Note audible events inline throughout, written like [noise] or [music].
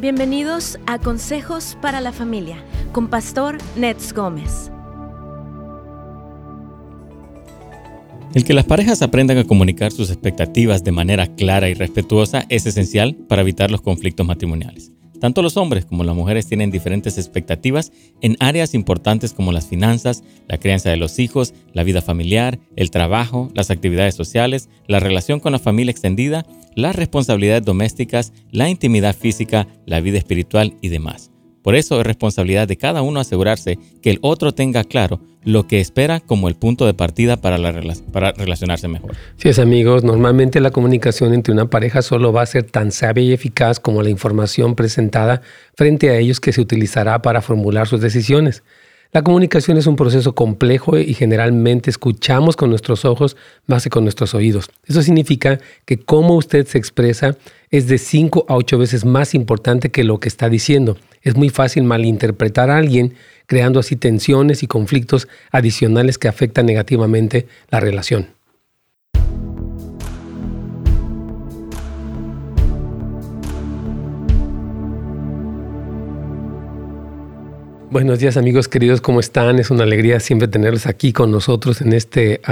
Bienvenidos a Consejos para la Familia con Pastor Nets Gómez. El que las parejas aprendan a comunicar sus expectativas de manera clara y respetuosa es esencial para evitar los conflictos matrimoniales. Tanto los hombres como las mujeres tienen diferentes expectativas en áreas importantes como las finanzas, la crianza de los hijos, la vida familiar, el trabajo, las actividades sociales, la relación con la familia extendida, las responsabilidades domésticas, la intimidad física, la vida espiritual y demás. Por eso es responsabilidad de cada uno asegurarse que el otro tenga claro lo que espera como el punto de partida para, relacionarse mejor. Sí, es amigos, normalmente la comunicación entre una pareja solo va a ser tan sabia y eficaz como la información presentada frente a ellos que se utilizará para formular sus decisiones. La comunicación es un proceso complejo y generalmente escuchamos con nuestros ojos más que con nuestros oídos. Eso significa que cómo usted se expresa es de 5 a 8 veces más importante que lo que está diciendo. Es muy fácil malinterpretar a alguien, creando así tensiones y conflictos adicionales que afectan negativamente la relación. Buenos días amigos queridos, ¿cómo están? Es una alegría siempre tenerlos aquí con nosotros en este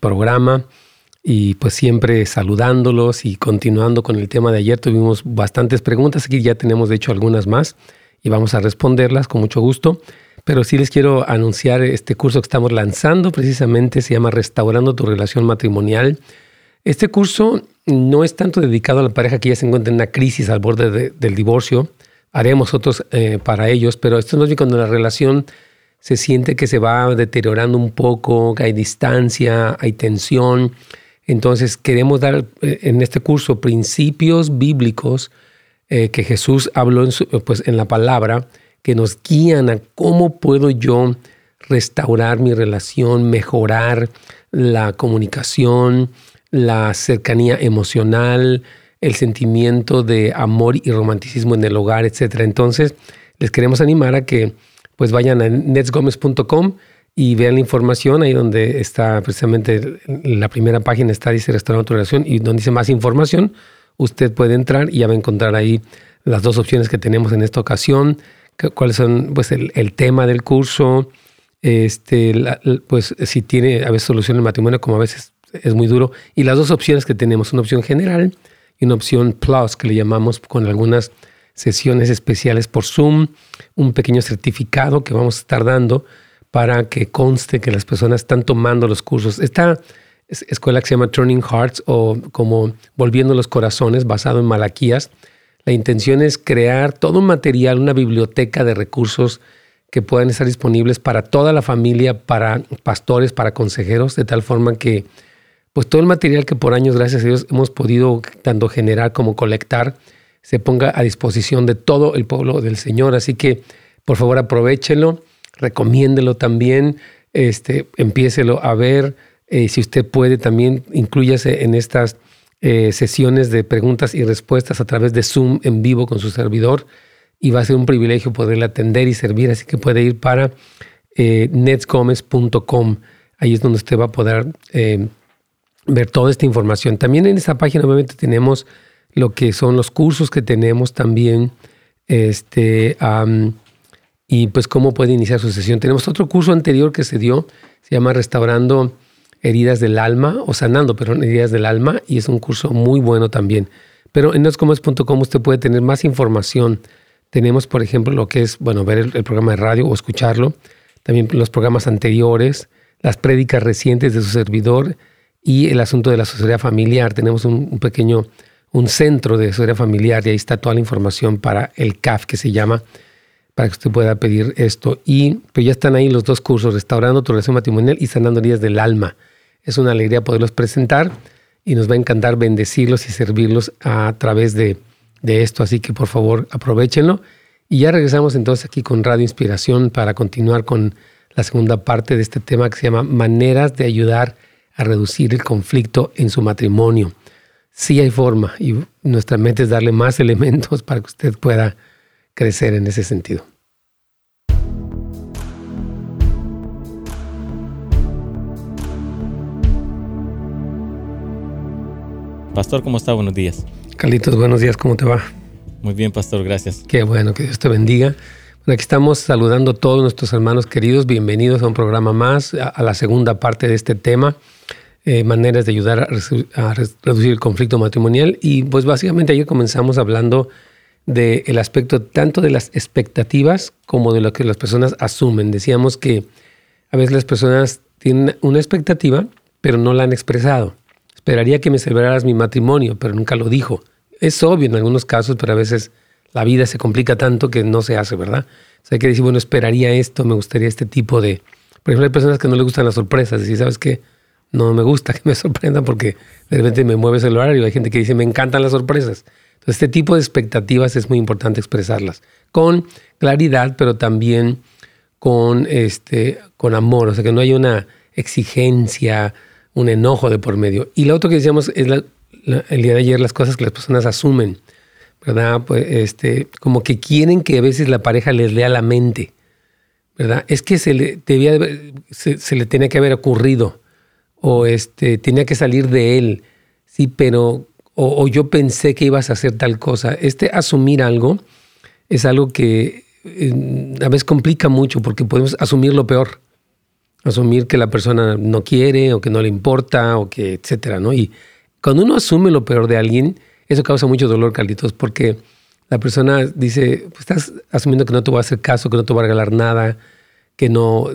programa y pues siempre saludándolos y continuando con el tema de ayer. Tuvimos bastantes preguntas, aquí ya tenemos de hecho algunas más y vamos a responderlas con mucho gusto. Pero sí les quiero anunciar este curso que estamos lanzando, precisamente se llama Restaurando tu relación matrimonial. Este curso no es tanto dedicado a la pareja que ya se encuentra en una crisis al borde del divorcio, haremos otros eh, para ellos, pero esto no es cuando la relación se siente que se va deteriorando un poco, que hay distancia, hay tensión. Entonces queremos dar eh, en este curso principios bíblicos eh, que Jesús habló en, pues, en la palabra, que nos guían a cómo puedo yo restaurar mi relación, mejorar la comunicación, la cercanía emocional, el sentimiento de amor y romanticismo en el hogar, etc. Entonces, les queremos animar a que pues vayan a netsgomez.com y vean la información ahí donde está precisamente la primera página está dice restaurando tu relación y donde dice más información, usted puede entrar y ya va a encontrar ahí las dos opciones que tenemos en esta ocasión, cuáles son pues el, tema del curso, este, pues si tiene a veces solución el matrimonio como a veces es muy duro y las dos opciones que tenemos, una opción general y una opción Plus que le llamamos con algunas sesiones especiales por Zoom, un pequeño certificado que vamos a estar dando para que conste que las personas están tomando los cursos. Esta escuela que se llama Turning Hearts o como Volviendo los Corazones, basado en Malaquías, la intención es crear todo un material, una biblioteca de recursos que puedan estar disponibles para toda la familia, para pastores, para consejeros, de tal forma que pues todo el material que por años, gracias a Dios, hemos podido tanto generar como colectar, se ponga a disposición de todo el pueblo del Señor. Así que, por favor, aprovechelo, recomiéndelo también, este, a ver. Eh, si usted puede, también incluyase en estas eh, sesiones de preguntas y respuestas a través de Zoom en vivo con su servidor. Y va a ser un privilegio poderle atender y servir. Así que puede ir para eh. Ahí es donde usted va a poder eh, ver toda esta información. También en esta página obviamente tenemos lo que son los cursos que tenemos también, este, y pues cómo puede iniciar su sesión. Tenemos otro curso anterior que se dio, se llama Restaurando Heridas del Alma, o Sanando, pero Heridas del Alma, y es un curso muy bueno también. Pero en noscomes.com usted puede tener más información. Tenemos, por ejemplo, lo que es, bueno, ver el programa de radio o escucharlo, también los programas anteriores, las prédicas recientes de su servidor, y el asunto de la sociedad familiar. Tenemos un, pequeño, un centro de sociedad familiar y ahí está toda la información para el CAF que se llama, para que usted pueda pedir esto. Y pues ya están ahí los dos cursos, Restaurando tu relación matrimonial y Sanando heridas del alma. Es una alegría poderlos presentar y nos va a encantar bendecirlos y servirlos a través de, de esto. Así que por favor aprovechenlo. Y ya regresamos entonces aquí con Radio Inspiración para continuar con la segunda parte de este tema que se llama Maneras de ayudar a reducir el conflicto en su matrimonio. Sí hay forma y nuestra meta es darle más [laughs] elementos para que usted pueda crecer en ese sentido. Pastor, ¿cómo está? Buenos días. Carlitos, buenos días, ¿cómo te va? Muy bien, pastor, gracias. Qué bueno, que Dios te bendiga. Bueno, aquí estamos saludando a todos nuestros hermanos queridos. Bienvenidos a un programa más, a, la segunda parte de este tema, eh, maneras de ayudar a, reducir el conflicto matrimonial. Y pues básicamente ayer comenzamos hablando del aspecto tanto de las expectativas como de lo que las personas asumen. Decíamos que a veces las personas tienen una expectativa, pero no la han expresado. Esperaría que me celebraras mi matrimonio, pero nunca lo dijo. Es obvio en algunos casos, pero a veces la vida se complica tanto que no se hace, ¿verdad? O sea, hay que decir, bueno, esperaría esto, me gustaría este tipo de... Por ejemplo, hay personas que no les gustan las sorpresas. Decir, ¿sabes qué? No me gusta que me [laughs] sorprendan porque de repente me mueves el horario. Hay gente que dice, me encantan las sorpresas. Entonces, este tipo de expectativas es muy importante expresarlas con claridad, pero también con, este, con amor. O sea, que no hay una exigencia, un enojo de por medio. Y lo otro que decíamos es el día de ayer, las cosas que las personas asumen, ¿verdad? Pues este, como que quieren que a veces la pareja les lea la mente, ¿verdad? Es que se le, debía, se, le tenía que haber ocurrido, o este, tenía que salir de él, sí, pero, o, yo pensé que ibas a hacer tal cosa. Este asumir algo es algo que eh, a veces complica mucho porque podemos asumir lo peor asumir que la persona no quiere o que no le importa o que etcétera, ¿no? Y cuando uno asume lo peor de alguien, eso causa mucho dolor, Carlitos, porque la persona dice, pues estás asumiendo que no te voy a hacer caso, que no te voy a regalar nada, que no,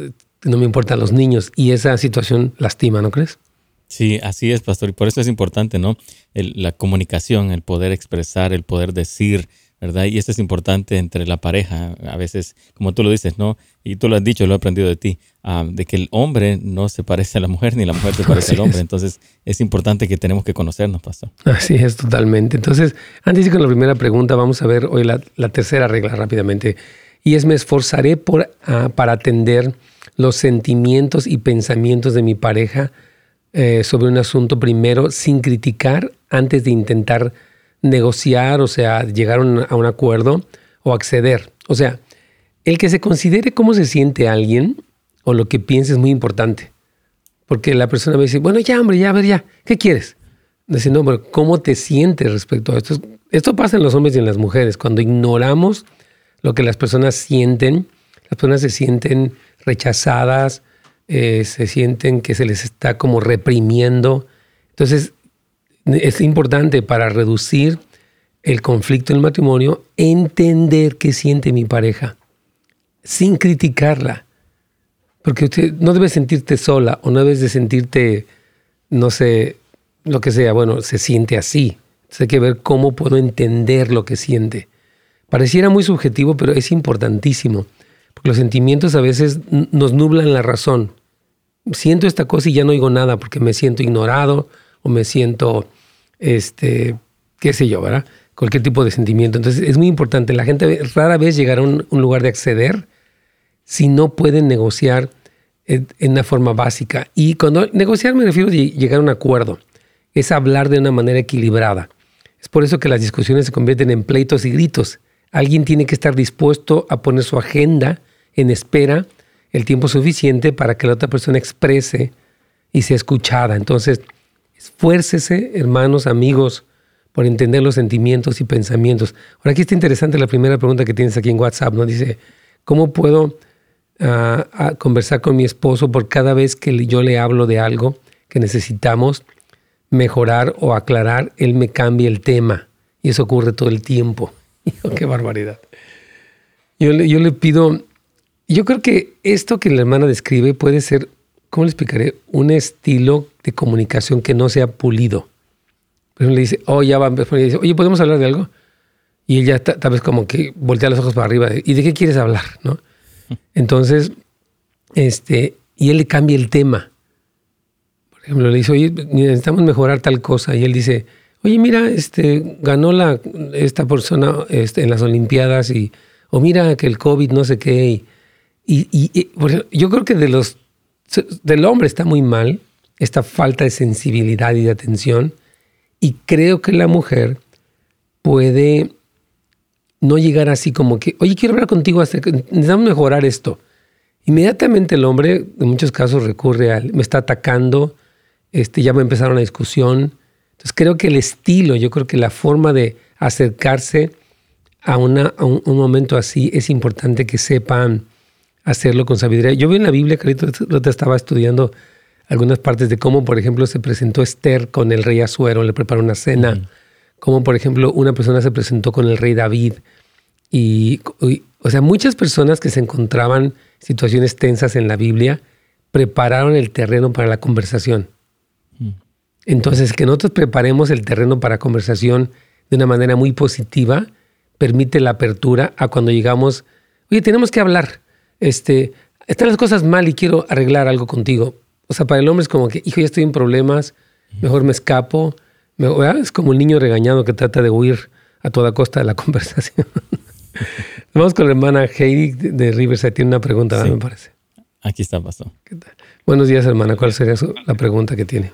no me importan los niños y esa situación lastima, ¿no crees? Sí, así es, pastor, y por eso es importante, ¿no? la comunicación, el poder expresar, el poder decir, ¿verdad? Y esto es importante entre la pareja. A veces, como tú lo dices, ¿no? Y tú lo has dicho, lo he aprendido de ti, ah, de que el hombre no se parece a la mujer ni la mujer se [laughs] parece al hombre. Entonces, es importante que tenemos que conocernos, pastor. Así es, totalmente. Entonces, antes de ir con la primera pregunta, vamos a ver hoy la, tercera regla rápidamente. Y es, me esforzaré por, ah, para atender los sentimientos y pensamientos de mi pareja eh, sobre un asunto primero, sin criticar antes de intentar negociar, o sea, llegar a un acuerdo o acceder. O sea, el que se considere cómo se siente alguien o lo que piensa es muy importante. Porque la persona me dice, bueno, ya, hombre, ya, a ver, ya, ¿qué quieres? Dice, no, pero ¿cómo te sientes respecto a esto? Esto pasa en los hombres y en las mujeres. Cuando ignoramos lo que las personas sienten, las personas se sienten rechazadas, eh, se sienten que se les está como reprimiendo. Entonces, es importante para reducir el conflicto en el matrimonio entender qué siente mi pareja sin criticarla. Porque usted no debe sentirte sola o no debes de sentirte, no sé, lo que sea, bueno, se siente así. Entonces hay que ver cómo puedo entender lo que siente. Pareciera muy subjetivo, pero es importantísimo. Porque los sentimientos a veces nos nublan la razón. Siento esta cosa y ya no oigo nada porque me siento ignorado o me siento, este, qué sé yo, ¿verdad? Cualquier tipo de sentimiento. Entonces es muy importante. La gente rara vez llegará a un, lugar de acceder si no pueden negociar en, una forma básica. Y cuando negociar me refiero a llegar a un acuerdo. Es hablar de una manera equilibrada. Es por eso que las discusiones se convierten en pleitos y gritos. Alguien tiene que estar dispuesto a poner su agenda en espera el tiempo suficiente para que la otra persona exprese y sea escuchada. Entonces, Esfuércese, hermanos, amigos, por entender los sentimientos y pensamientos. Ahora aquí está interesante la primera pregunta que tienes aquí en WhatsApp, ¿no? Dice, ¿cómo puedo ah, ah, conversar con mi esposo por cada vez que yo le hablo de algo que necesitamos mejorar o aclarar, él me cambia el tema? Y eso ocurre todo el tiempo. [laughs] ¡Qué barbaridad! Yo yo le pido, yo creo que esto que la hermana describe puede ser ¿cómo le explicaré? Un estilo de comunicación que no sea pulido. Pero le dice, oh, ya va, dice, oye, ¿podemos hablar de algo? Y ella tal vez como que voltea los ojos para arriba. ¿Y de qué quieres hablar? ¿No? [laughs] Entonces, este, y él le cambia el tema. Por ejemplo, le dice, oye, necesitamos mejorar tal cosa. Y él dice, oye, mira, este, ganó la, esta persona este, en las Olimpiadas y, o mira que el COVID no sé qué. Y, y, yo creo que de los del hombre está muy mal, esta falta de sensibilidad y de atención, y creo que la mujer puede no llegar así como que, oye, quiero hablar contigo, necesitamos mejorar esto. Inmediatamente el hombre, en muchos casos, recurre al, me está atacando, este, ya va a empezar una discusión. Entonces creo que el estilo, yo creo que la forma de acercarse a, una, un, momento así es importante que sepan hacerlo con sabiduría. Yo vi en la Biblia, Carito, te estaba estudiando algunas partes de cómo, por ejemplo, se presentó Esther con el rey Azuero, le preparó una cena, cómo, por ejemplo, una persona se presentó con el rey David. Y, o sea, muchas personas que se encontraban en situaciones tensas en la Biblia prepararon el terreno para la conversación. Entonces, que nosotros preparemos el terreno para conversación de una manera muy positiva permite la apertura a cuando llegamos, oye, tenemos que hablar, este, están las cosas mal y quiero arreglar algo contigo. O sea, para el hombre es como que, hijo, ya estoy en problemas, mejor me escapo. es como un niño regañado que trata de huir a toda costa de la [laughs] conversación. [laughs] Vamos con la hermana Heidi de Riverside. Tiene una pregunta, me parece. Aquí está, pastor. Buenos días, hermana. ¿Cuál sería la pregunta que tiene?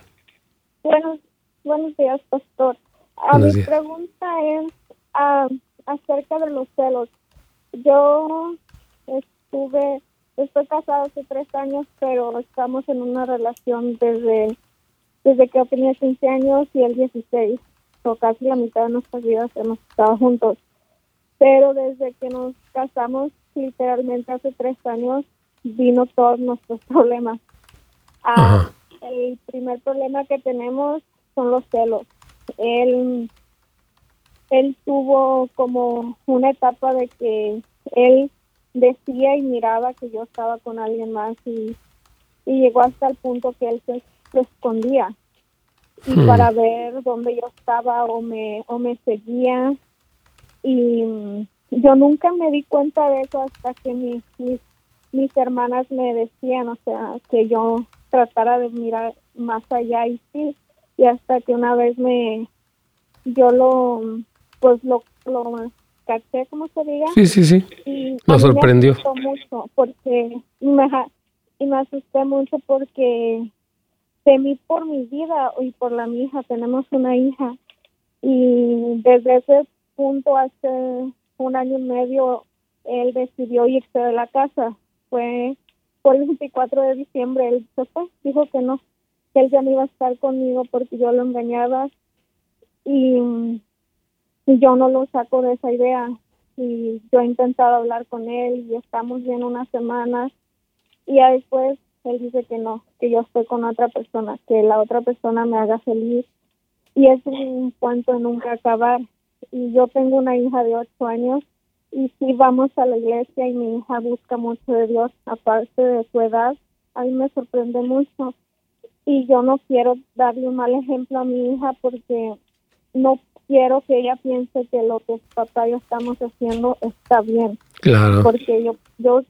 Buenos, buenos días, pastor. Ah, mi pregunta es, ah, acerca de los celos. Yo estuve, estoy casada hace tres años, pero estamos en una relación desde, desde que yo tenía 15 años y el 16. O casi la mitad de nuestras vidas hemos estado juntos. Pero desde que nos casamos, literalmente hace tres años, vino todos nuestros [laughs] problemas. Ah, el primer problema que tenemos son los celos. Él él tuvo como una etapa de que él decía y miraba que yo estaba con alguien más y, llegó hasta el punto que él se, escondía y hmm. para ver dónde yo estaba o me o me seguía. Y mm, yo nunca me di cuenta de eso hasta que mis, mis mis hermanas me decían o sea que yo tratara de mirar más allá y sí. Y hasta que una vez me yo lo pues lo, lo caché, como se diga. Sí, sí, sí. Y me sorprendió. Me mucho porque me, y me asusté mucho porque temí por mi vida y por la mi hija. Tenemos una hija y desde ese punto hace un año y medio él decidió irse de la casa. Fue por el 24 de diciembre, él se fue, dijo que no, que él ya no iba a estar conmigo porque yo lo engañaba y y yo no lo saco de esa idea. Y yo he intentado hablar con él y estamos bien unas semanas. Y después él dice que no, que yo estoy con otra persona, que la otra persona me haga feliz. Y es un cuento de nunca acabar. Y yo tengo una hija de ocho años y si vamos a la iglesia y mi hija busca mucho de Dios aparte de su edad, a mí me sorprende mucho. Y yo no quiero darle un mal ejemplo a mi hija porque no quiero que ella piense que lo que papá y yo estamos haciendo está bien. Claro. Porque yo, yo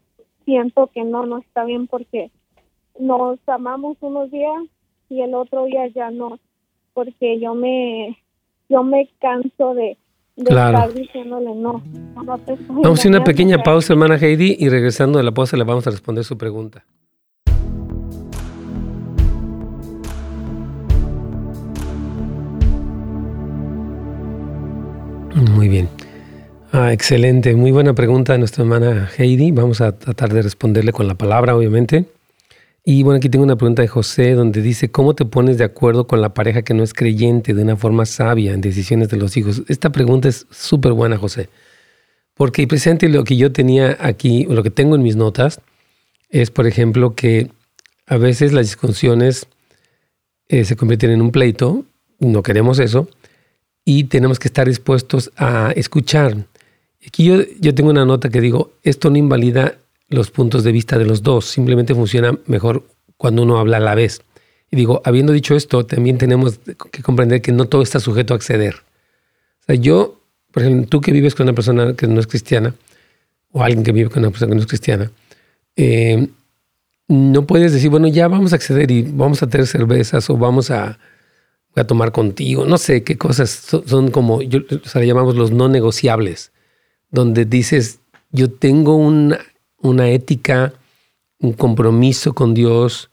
siento que no, no está bien porque nos amamos unos días y el otro día ya no. Porque yo me, yo me canso de, estar diciéndole no. vamos a una pequeña pausa, hermana Heidi, y regresando de la pausa le vamos a responder su pregunta. Bien. Ah, excelente, muy buena pregunta de nuestra hermana Heidi. Vamos a tratar de responderle con la palabra, obviamente. Y bueno, aquí tengo una pregunta de José donde dice, ¿cómo te pones de acuerdo con la pareja que no es creyente de una forma sabia en decisiones de los hijos? Esta pregunta es súper buena, José. Porque presente lo que yo tenía aquí, lo que tengo en mis notas, es, por ejemplo, que a veces las discusiones eh, se convierten en un pleito, no queremos eso, y tenemos que estar dispuestos a escuchar. Aquí yo, yo tengo una nota que digo, esto no invalida los puntos de vista de los dos, simplemente funciona mejor cuando uno habla a la vez. Y digo, habiendo dicho esto, también tenemos que comprender que no todo está sujeto a acceder. O sea, yo, por ejemplo, tú que vives con una persona que no es cristiana, o alguien que vive con una persona que no es cristiana, eh, no puedes decir, bueno, ya vamos a acceder y vamos a tener cervezas o vamos a, a tomar contigo, no sé qué cosas son, como, o sea, le llamamos los no negociables, donde dices, yo tengo una, una ética, un compromiso con Dios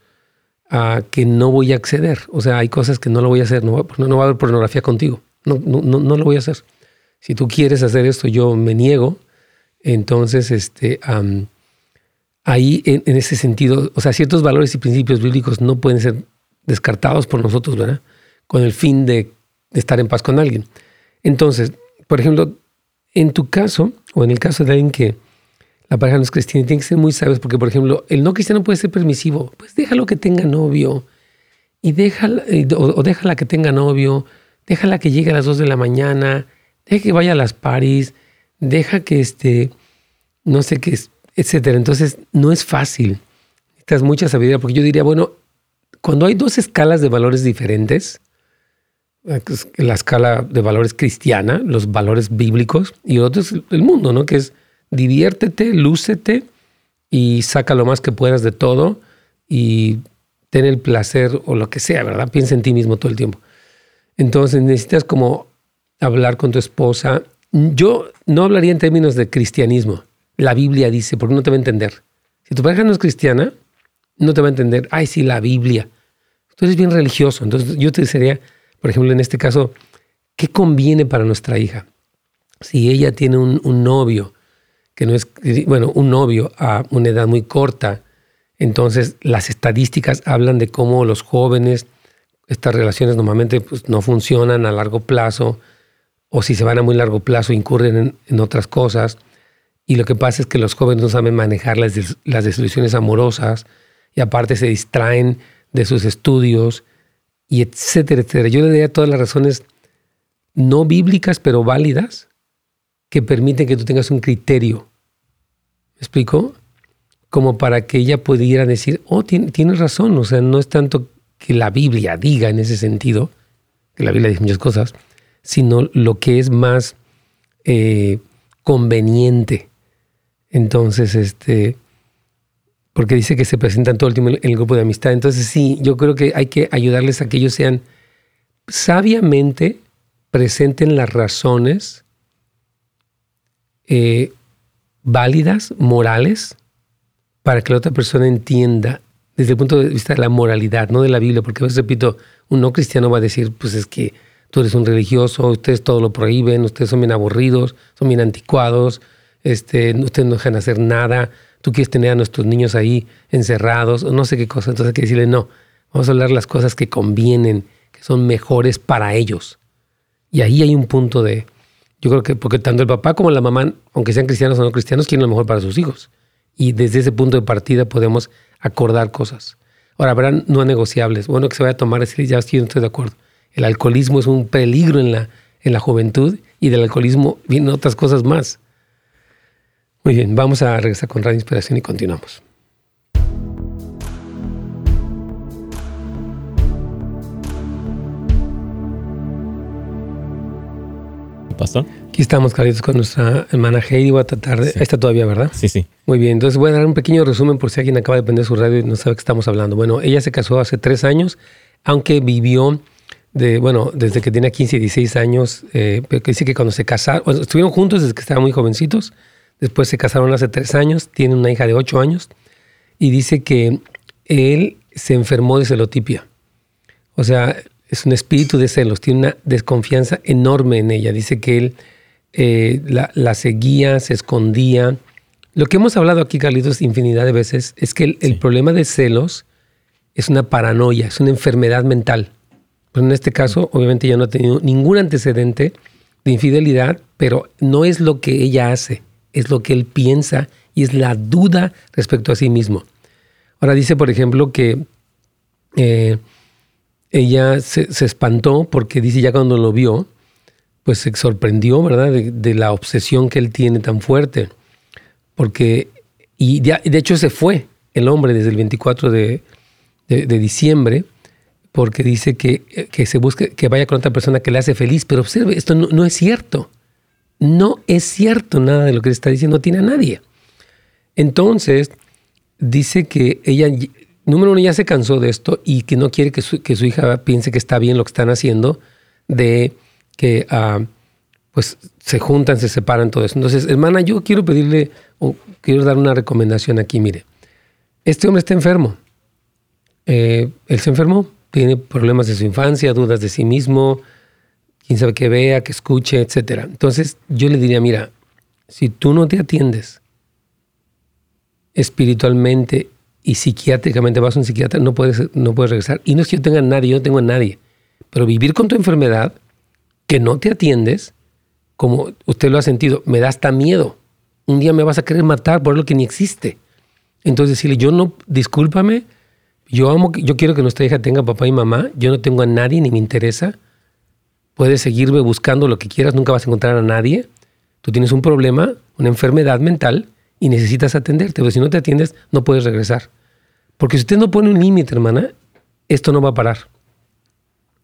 a que no voy a acceder. O sea, hay cosas que no lo voy a hacer, no, no, va a haber pornografía contigo, no, no, no, lo voy a hacer. Si tú quieres hacer esto, yo me niego. Entonces, este, ahí en ese sentido, o sea, ciertos valores y principios bíblicos no pueden ser descartados por nosotros, ¿verdad? Con el fin de, estar en paz con alguien. Entonces, por ejemplo, en tu caso, o en el caso de alguien que la pareja no es cristiana, tiene que ser muy sabios, porque, por ejemplo, el no cristiano puede ser permisivo. Pues déjalo que tenga novio, y déjala, o, déjala que tenga novio, déjala que llegue a las 2 de la mañana, deja que vaya a las paris, deja que este, no sé qué, etcétera. Entonces, no es fácil. Necesitas mucha sabiduría, porque yo diría, bueno, cuando hay dos escalas de valores diferentes, la escala de valores cristiana, los valores bíblicos, y otro es el mundo, ¿no? Que es diviértete, lúcete y saca lo más que puedas de todo y ten el placer o lo que sea, ¿verdad? Piensa en ti mismo todo el tiempo. Entonces necesitas como hablar con tu esposa. Yo no hablaría en términos de cristianismo. La Biblia dice, porque no te va a entender. Si tu pareja no es cristiana, no te va a entender. Ay, sí, la Biblia. Tú eres bien religioso. Entonces yo te diría, por ejemplo, en este caso, ¿qué conviene para nuestra hija? Si ella tiene un, novio, que no es, bueno, un novio a una edad muy corta, entonces las estadísticas hablan de cómo los jóvenes, estas relaciones normalmente pues, no funcionan a largo plazo, o si se van a muy largo plazo incurren en, otras cosas. Y lo que pasa es que los jóvenes no saben manejar las, las desilusiones amorosas y aparte se distraen de sus estudios y etcétera, etcétera. Yo le daría todas las razones no bíblicas, pero válidas, que permiten que tú tengas un criterio. ¿Me explico? Como para que ella pudiera decir, oh, tienes razón, o sea, no es tanto que la Biblia diga en ese sentido, que la Biblia dice muchas cosas, sino lo que es más eh, conveniente. Entonces, este, porque dice que se presentan todo el tiempo en el grupo de amistad. Entonces sí, yo creo que hay que ayudarles a que ellos sean sabiamente presenten las razones eh, válidas, morales, para que la otra persona entienda desde el punto de vista de la moralidad, no de la Biblia, porque repito, un no cristiano va a decir, pues es que tú eres un religioso, ustedes todo lo prohíben, ustedes son bien aburridos, son bien anticuados, este, ustedes no dejan hacer nada, tú quieres tener a nuestros niños ahí encerrados o no sé qué cosa. Entonces hay que decirle, no, vamos a hablar las cosas que convienen, que son mejores para ellos. Y ahí hay un punto de, yo creo que, porque tanto el papá como la mamá, aunque sean cristianos o no cristianos, quieren lo mejor para sus hijos. Y desde ese punto de partida podemos acordar cosas. Ahora, habrán no negociables. Bueno, que se vaya a tomar, decir, ya estoy, estoy de acuerdo. El alcoholismo es un peligro en la, en la juventud y del alcoholismo vienen otras cosas más. Muy bien, vamos a regresar con Radio Inspiración y continuamos. Pastor. Aquí estamos, Carlitos, con nuestra hermana Heidi. Voy a tratar de... Está todavía, ¿verdad? Sí, sí. Muy bien, entonces voy a dar un pequeño resumen por si alguien acaba de prender su radio y no sabe qué estamos hablando. Bueno, ella se casó hace tres años, aunque vivió de, bueno, desde que tenía 15 y 16 años, eh, pero dice que cuando se casaron, estuvieron juntos desde que estaban muy jovencitos, Después se casaron hace tres años, tiene una hija de ocho años y dice que él se enfermó de celotipia. O sea, es un espíritu de celos, tiene una desconfianza enorme en ella. Dice que él eh, la, seguía, se escondía. Lo que hemos hablado aquí, Carlitos, infinidad de veces, es que el, problema de celos es una paranoia, es una enfermedad mental. Pero en este caso, obviamente, ella no ha tenido ningún antecedente de infidelidad, pero no es lo que ella hace es lo que él piensa y es la duda respecto a sí mismo. Ahora dice, por ejemplo, que eh, ella se, espantó porque dice ya cuando lo vio, pues se sorprendió, ¿verdad? De, la obsesión que él tiene tan fuerte. Porque, y de, hecho se fue el hombre desde el 24 de, diciembre, porque dice que, que, se busque, que vaya con otra persona que le hace feliz. Pero observe, esto no es cierto. No es cierto nada de lo que está diciendo, no tiene a nadie. Entonces, dice que ella, número uno, ya se cansó de esto y que no quiere que su, hija piense que está bien lo que están haciendo, de que ah, pues se juntan, se separan, todo eso. Entonces, hermana, yo quiero pedirle, o quiero dar una recomendación aquí, mire, este hombre está enfermo. Eh, él se enfermó, tiene problemas de su infancia, dudas de sí mismo, quién sabe que vea, que escuche, etc. Entonces yo le diría, mira, si tú no te atiendes espiritualmente y psiquiátricamente vas a un psiquiatra, no puedes, no puedes regresar. Y no es que yo tenga a nadie, yo no tengo a nadie. Pero vivir con tu enfermedad, que no te atiendes, como usted lo ha sentido, me da hasta miedo. Un día me vas a querer matar por lo que ni existe. Entonces decirle, yo no, discúlpame, yo amo, yo quiero que nuestra hija tenga papá y mamá, yo no tengo a nadie ni me interesa. Puedes seguirme buscando lo que quieras, nunca vas a encontrar a nadie. Tú tienes un problema, una enfermedad mental y necesitas atenderte, pero si no te atiendes no puedes regresar. Porque si usted no pone un límite, hermana, esto no va a parar.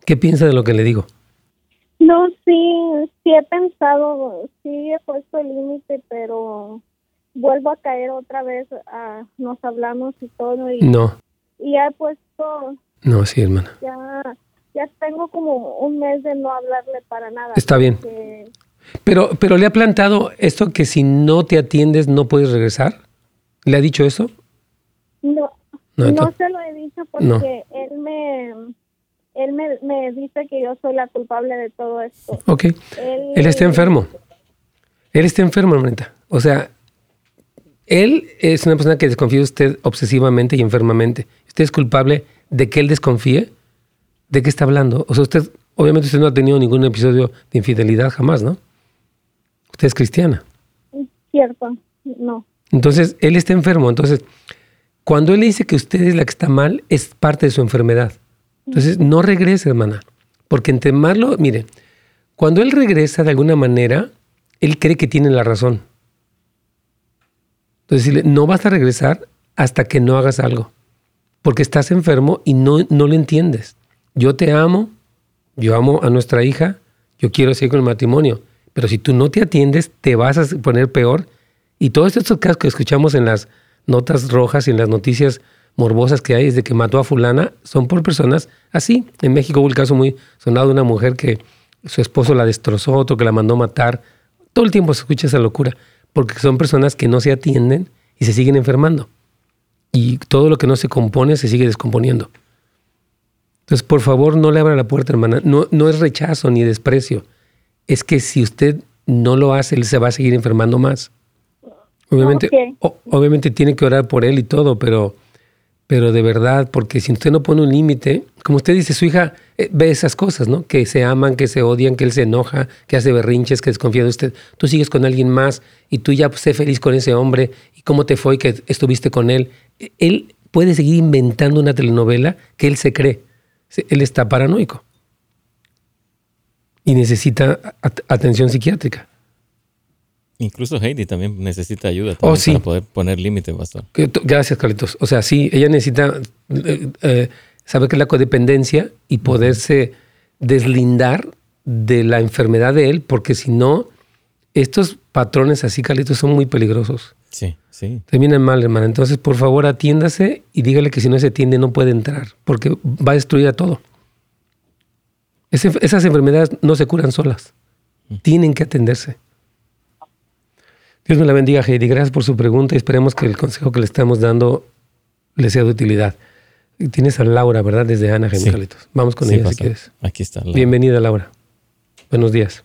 ¿Qué piensa de lo que le digo? No, sí, sí he pensado, sí he puesto el límite, pero vuelvo a caer otra vez, a, nos hablamos y todo. Y, no. Y he puesto... No, sí, hermana. Ya, ya tengo como un mes de no hablarle para nada. Está bien. Pero, pero le ha plantado esto que si no te atiendes no puedes regresar. ¿Le ha dicho eso? No, no, se lo he dicho porque él me él me, dice que yo soy la culpable de todo esto. Ok. Él, está enfermo. Él está enfermo, hermanita. O sea, él es una persona que desconfía de usted obsesivamente y enfermamente. ¿Usted es culpable de que él desconfíe? ¿De qué está hablando? O sea, usted, obviamente usted no ha tenido ningún episodio de infidelidad jamás, ¿no? Usted es cristiana. Cierto, no. Entonces, él está enfermo. Entonces, cuando él dice que usted es la que está mal, es parte de su enfermedad. Entonces, no regrese, hermana. Porque entre más lo, mire, cuando él regresa de alguna manera, él cree que tiene la razón. Entonces, decirle, no vas a regresar hasta que no hagas algo. Porque estás enfermo y no, no lo entiendes. Yo te amo, yo amo a nuestra hija, yo quiero seguir con el matrimonio. Pero si tú no te atiendes, te vas a poner peor. Y todos estos casos que escuchamos en las notas rojas y en las noticias morbosas que hay es de que mató a fulana, son por personas así. En México hubo el caso muy sonado de una mujer que su esposo la destrozó, otro que la mandó matar. Todo el tiempo se escucha esa locura, porque son personas que no se atienden y se siguen enfermando. Y todo lo que no se compone se sigue descomponiendo. Entonces, por favor, no le abra la puerta, hermana. No, no es rechazo ni desprecio. Es que si usted no lo hace, él se va a seguir enfermando más. Obviamente, obviamente tiene que orar por él y todo, pero pero de verdad, porque si usted no pone un límite, como usted dice, su hija eh, ve esas cosas, ¿no? Que se aman, que se odian, que él se enoja, que hace berrinches, que desconfía de usted. Tú sigues con alguien más y tú ya sé feliz con ese hombre y cómo te fue que estuviste con él. Él puede seguir inventando una telenovela que él se cree. Él está paranoico y necesita atención psiquiátrica. Incluso Heidi también necesita ayuda oh, para poder poner límites, pastor. Gracias, Carlitos. O sea, sí, ella necesita eh, eh, saber que es la codependencia y poderse deslindar de la enfermedad de él, porque si no, estos patrones así, Carlitos, son muy peligrosos. Sí, sí. Terminan mal, hermana. Entonces, por favor, atiéndase y dígale que si no se atiende no puede entrar, porque va a destruir a todo. esas enfermedades no se curan solas. Tienen que atenderse. Dios me la bendiga, Heidi. Gracias por su pregunta y esperemos que el consejo que le estamos dando le sea de utilidad. Tienes a Laura, ¿verdad? Desde Ana, sí. Vamos con ella si quieres. Aquí está. Bienvenida, Laura. Buenos días.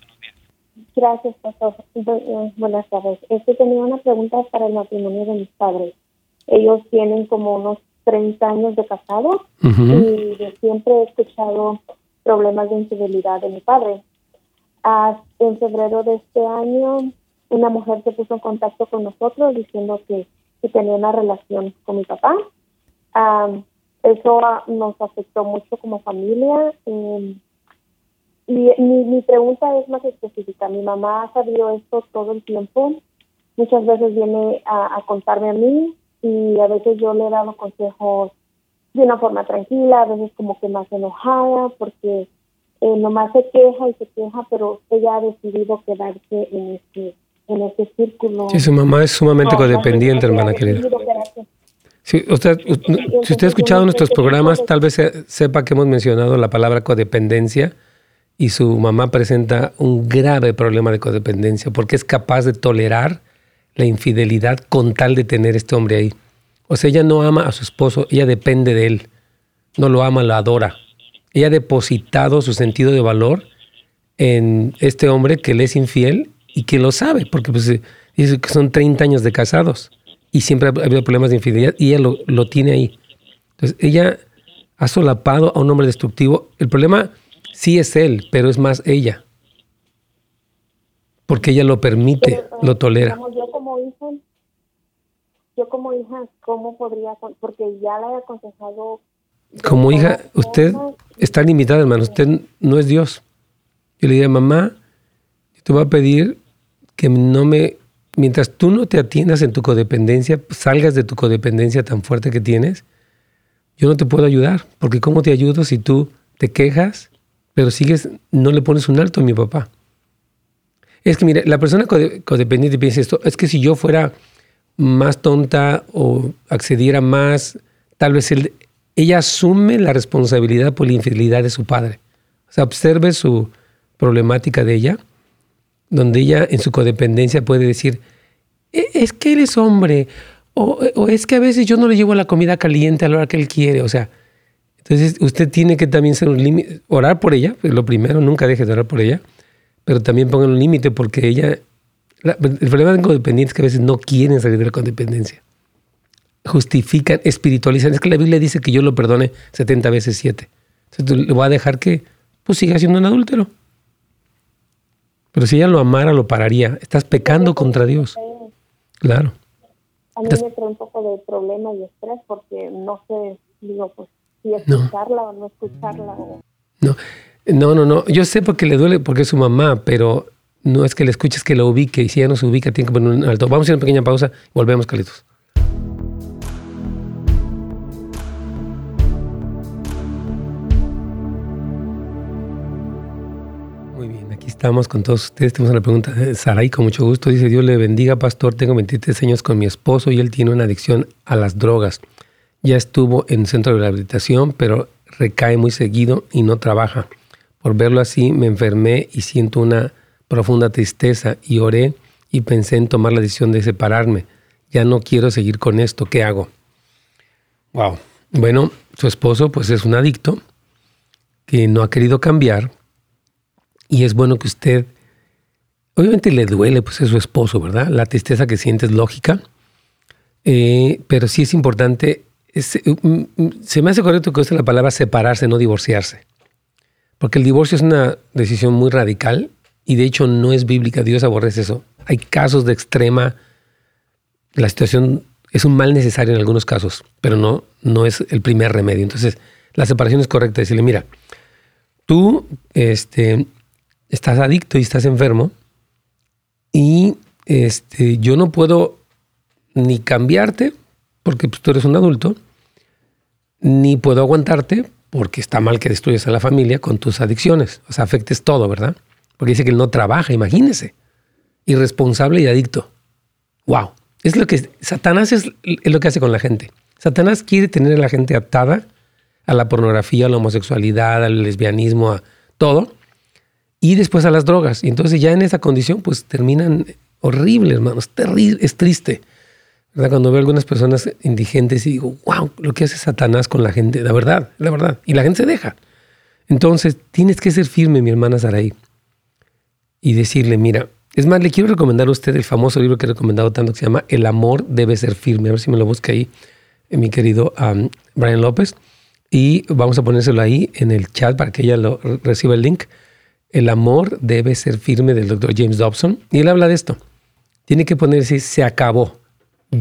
Gracias, pastor. Eh, buenas tardes. Este tenía una pregunta para el matrimonio de mis padres. Ellos tienen como unos 30 años de casados y siempre he escuchado problemas de infidelidad de mi padre. Ah, en febrero de este año una mujer se puso en contacto con nosotros diciendo que, tenía una relación con mi papá. eso nos afectó mucho como familia. Em, y mi, pregunta es más específica. Mi mamá ha sabido esto todo el tiempo. Muchas veces viene a, contarme a mí y a veces yo le he dado consejos de una forma tranquila, a veces como que más enojada porque eh, nomás se queja y se queja, pero ella ha decidido quedarse en este en ese círculo. Sí, su mamá es sumamente codependiente, hermana querida. Sí, usted, si usted ha escuchado nuestros programas, tal vez sepa que hemos mencionado la palabra codependencia y su mamá presenta un grave problema de codependencia porque es capaz de tolerar la infidelidad con tal de tener este hombre ahí. O sea, ella no ama a su esposo, ella depende de él. No lo ama, lo adora. Ella ha depositado su sentido de valor en este hombre que le es infiel y que lo sabe, porque pues, dice que son 30 años de casados y siempre ha habido problemas de infidelidad y ella lo, lo tiene ahí. Entonces, ella ha solapado a un hombre destructivo. El problema sí es él, pero es más ella. Porque ella lo permite, lo ah, tolera. yo como hija, yo como hija, ¿cómo podría? Porque ya la he aconsejado. Como hija, usted está limitada, hermano. Usted no es Dios. Yo le diría, mamá, te voy a pedir que no me, mientras tú no te atiendas en tu codependencia, salgas de tu codependencia tan fuerte que tienes, yo no te puedo ayudar, porque ¿cómo te ayudo si tú te quejas, pero sigues, no le pones un alto a mi papá? Es que, mire, la persona codependiente piensa esto, es que si yo fuera más tonta o accediera más, tal vez ella asume la responsabilidad por la infidelidad de su padre. O sea, observe su problemática de ella, donde ella en su codependencia puede decir, e, es que él es hombre, o, es que a veces yo no le llevo la comida caliente a la hora que él quiere, o sea, entonces usted tiene que también ser un límite, orar por ella, es lo primero, nunca deje de orar por ella, pero también pongan un límite porque ella, el problema de codependientes es que a veces no quieren salir de la codependencia. Justifican, espiritualizan. Es que la Biblia dice que yo lo perdone 70 veces 7. Entonces le voy a dejar que pues, siga siendo un adúltero. Pero si ella lo amara, lo pararía. Estás pecando contra Dios. Claro. A mí me trae un poco de problema y estrés porque no sé, digo, pues si escucharla o no escucharla. No. no, no, no. Yo sé porque le duele porque es su mamá, pero no es que le escuches que lo ubique y si ella no se ubica tiene que poner un alto. Vamos a ir a una pequeña pausa y volvemos, Carlitos. estamos con todos ustedes. Tenemos una pregunta de Saray, con mucho gusto. Dice, Dios le bendiga, pastor. Tengo 23 años con mi esposo y él tiene una adicción a las drogas. Ya estuvo en centro de rehabilitación, pero recae muy seguido y no trabaja. Por verlo así, me enfermé y siento una profunda tristeza y oré y pensé en tomar la decisión de separarme. Ya no quiero seguir con esto. ¿Qué hago? Wow. Bueno, su esposo pues es un adicto que no ha querido cambiar y es bueno que usted, obviamente le duele, pues es su esposo, ¿verdad? La tristeza que siente es lógica, eh, pero sí es importante, mm, se me hace correcto que use la palabra separarse, no divorciarse. Porque el divorcio es una decisión muy radical y de hecho no es bíblica, Dios aborrece eso. Hay casos de extrema, la situación es un mal necesario en algunos casos, pero no, no es el primer remedio. Entonces, la separación es correcta, decirle, mira, tú este, estás adicto y estás enfermo y este, yo no puedo ni cambiarte porque pues, tú eres un adulto, ni puedo aguantarte porque está mal que destruyas a la familia con tus adicciones, o sea, afectes todo, ¿verdad? Porque dice que él no trabaja, imagínese, irresponsable y adicto. ¡Wow! Es lo que Satanás es, lo que hace con la gente. Satanás quiere tener a la gente atada a la pornografía, a la homosexualidad, al lesbianismo, a todo, y después a las drogas. Y entonces ya en esa condición pues terminan horribles, hermanos, terrible, es triste. Cuando veo algunas personas indigentes y digo, wow, lo que hace Satanás con la gente, la verdad, la verdad. Y la gente se deja. Entonces tienes que ser firme, mi hermana Saraí, y decirle, mira, es más, le quiero recomendar a usted el famoso libro que he recomendado tanto que se llama El amor debe ser firme. A ver si me lo busca ahí, eh, mi querido Brian López. Y vamos a ponérselo ahí en el chat para que ella lo reciba el link. El amor debe ser firme del doctor James Dobson. Y él habla de esto. Tiene que ponerse, se acabó.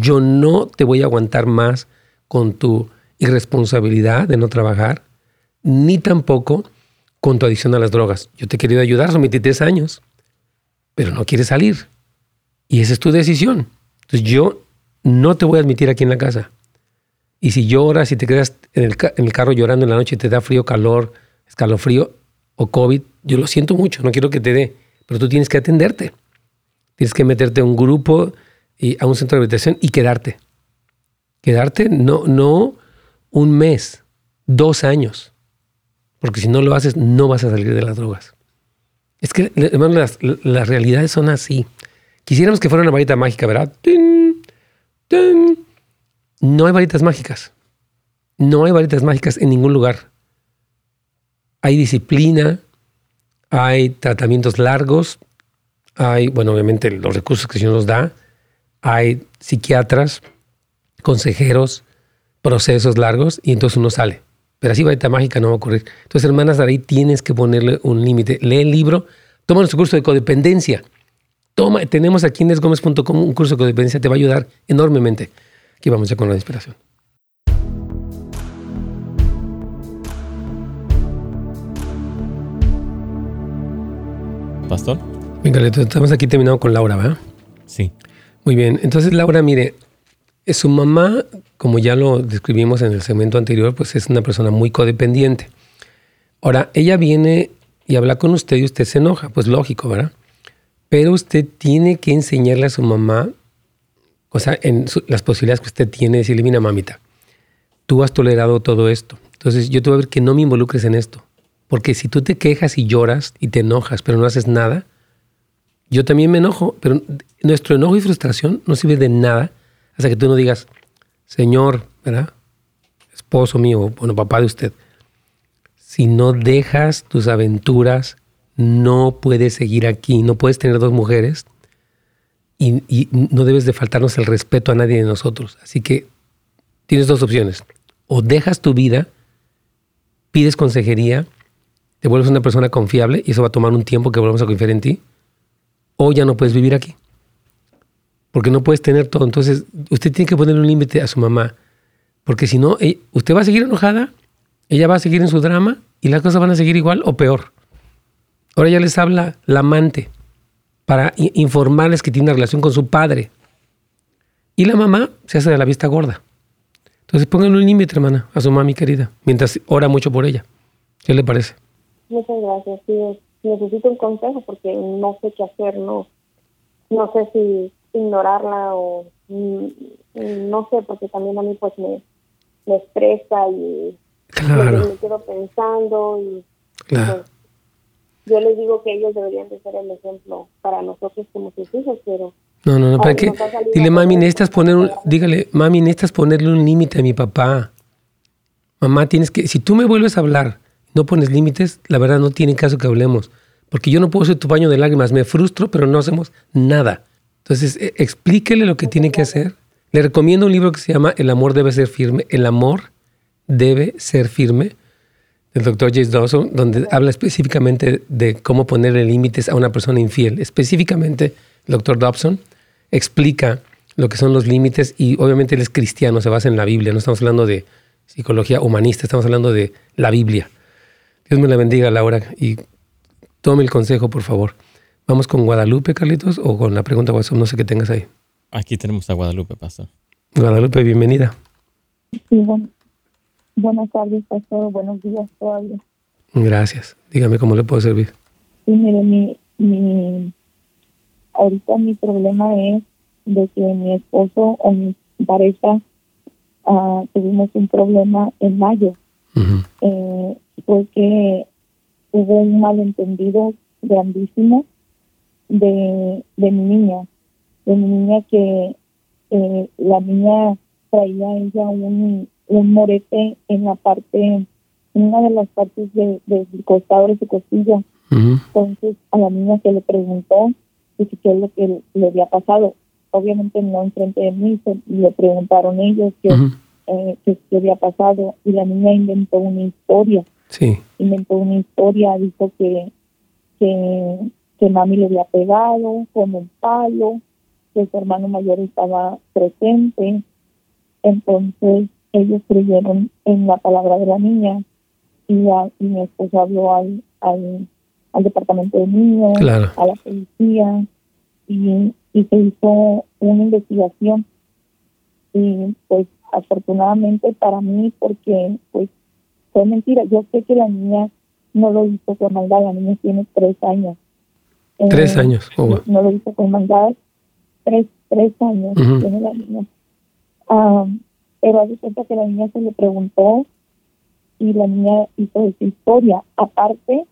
Yo no te voy a aguantar más con tu irresponsabilidad de no trabajar, ni tampoco con tu adicción a las drogas. Yo te he querido ayudar, son 23 años, pero no quieres salir. Y esa es tu decisión. Entonces yo no te voy a admitir aquí en la casa. Y si lloras y te quedas en el, en el carro llorando en la noche y te da frío, calor, escalofrío, o COVID, yo lo siento mucho, no quiero que te dé, pero tú tienes que atenderte. Tienes que meterte a un grupo y a un centro de rehabilitación y quedarte. Quedarte no, no un mes, dos años. Porque si no lo haces, no vas a salir de las drogas. Es que, hermano, las, realidades son así. Quisiéramos que fuera una varita mágica, ¿verdad? No hay varitas mágicas. No hay varitas mágicas en ningún lugar hay disciplina, hay tratamientos largos, hay, bueno, obviamente los recursos que Señor nos da, hay psiquiatras, consejeros, procesos largos y entonces uno sale. Pero así varita mágica no va a ocurrir. Entonces, hermanas, ahí tienes que ponerle un límite. Lee el libro, toma nuestro curso de codependencia Toma, tenemos aquí en nesgomez.com un curso de codependencia, te va a ayudar enormemente. Aquí vamos ya con la inspiración. Pastor. Venga, estamos aquí terminando con Laura, ¿verdad? Sí. Muy bien. Entonces, Laura, mire, su mamá, como ya lo describimos en el segmento anterior, pues es una persona muy codependiente. Ahora, ella viene y habla con usted y usted se enoja, pues lógico, ¿verdad? Pero usted tiene que enseñarle a su mamá, o sea, en las posibilidades que usted tiene, decirle, mira, mamita, tú has tolerado todo esto. Entonces, yo te voy a ver que no me involucres en esto. Porque si tú te quejas y lloras y te enojas, pero no haces nada, yo también me enojo, pero nuestro enojo y frustración no sirve de nada hasta que tú no digas, Señor, ¿verdad? Esposo mío, bueno, papá de usted, si no dejas tus aventuras, no puedes seguir aquí, no puedes tener dos mujeres y, no debes de faltarnos el respeto a nadie de nosotros. Así que tienes dos opciones. O dejas tu vida, pides consejería, te vuelves una persona confiable y eso va a tomar un tiempo que volvamos a confiar en ti, o ya no puedes vivir aquí porque no puedes tener todo. Entonces, usted tiene que poner un límite a su mamá, porque si no, eh, usted va a seguir enojada, ella va a seguir en su drama y las cosas van a seguir igual o peor. Ahora ya les habla la amante para informarles que tiene una relación con su padre. Y la mamá se hace de la vista gorda. Entonces pónganle un límite, hermana, a su mami querida, mientras ora mucho por ella. ¿Qué le parece? Muchas gracias. Necesito un consejo porque no sé qué hacer, no, no sé si ignorarla o mm, no sé, porque también a mí pues me, me estresa y me quedo pensando y pues, yo les digo que ellos deberían de ser el ejemplo para nosotros como sus hijos, pero no, no, no, ¿para qué? Dile, mami, necesitas poner un, dígale, mami, necesitas ponerle un límite a mi papá. Mamá, tienes que, si tú me vuelves a hablar, no pones límites, la verdad no tiene caso que hablemos, porque yo no puedo ser tu paño de lágrimas, me frustro, pero no hacemos nada. Entonces, e, explíquele lo que tiene que hacer. Le recomiendo un libro que se llama El amor debe ser firme. El amor debe ser firme, del doctor James Dawson, donde habla específicamente de cómo ponerle límites a una persona infiel. Específicamente, el doctor Dobson explica lo que son los límites y obviamente él es cristiano, se basa en la Biblia. No estamos hablando de psicología humanista, estamos hablando de la Biblia. Dios me la bendiga, Laura, y tome el consejo, por favor. Vamos con Guadalupe, Carlitos, o con la pregunta WhatsApp, no sé qué tengas ahí. Aquí tenemos a Guadalupe, pastor. Guadalupe, bienvenida. Sí, bueno. Buenas tardes, pastor. Buenos días todavía. Gracias. Dígame cómo le puedo servir. Sí, mire, mi, mi, ahorita mi problema es de que mi esposo o mi pareja uh, tuvimos un problema en mayo. eh, porque hubo un malentendido grandísimo de, de mi niña, de mi niña que eh, la niña traía ella un, un morete en la parte, en una de las partes del de, costado de su costilla. Entonces a la niña se le preguntó qué es lo que le había pasado. Obviamente no enfrente de mí, se, le preguntaron ellos qué, eh, qué, había pasado y la niña inventó una historia. Sí. Inventó una historia, dijo que, que que mami le había pegado con un palo, que su hermano mayor estaba presente. Entonces ellos creyeron en la palabra de la niña y, mi esposo habló al, al, departamento de niños, a la policía y, y se hizo una investigación. Y pues afortunadamente para mí, porque pues fue mentira, yo sé que la niña no lo hizo con maldad, la niña tiene tres años Tres eh, años. Oh, no lo hizo con maldad. Tres, tres años tiene la niña. pero hace cuenta que la niña se le preguntó y la niña hizo esa historia. Aparte,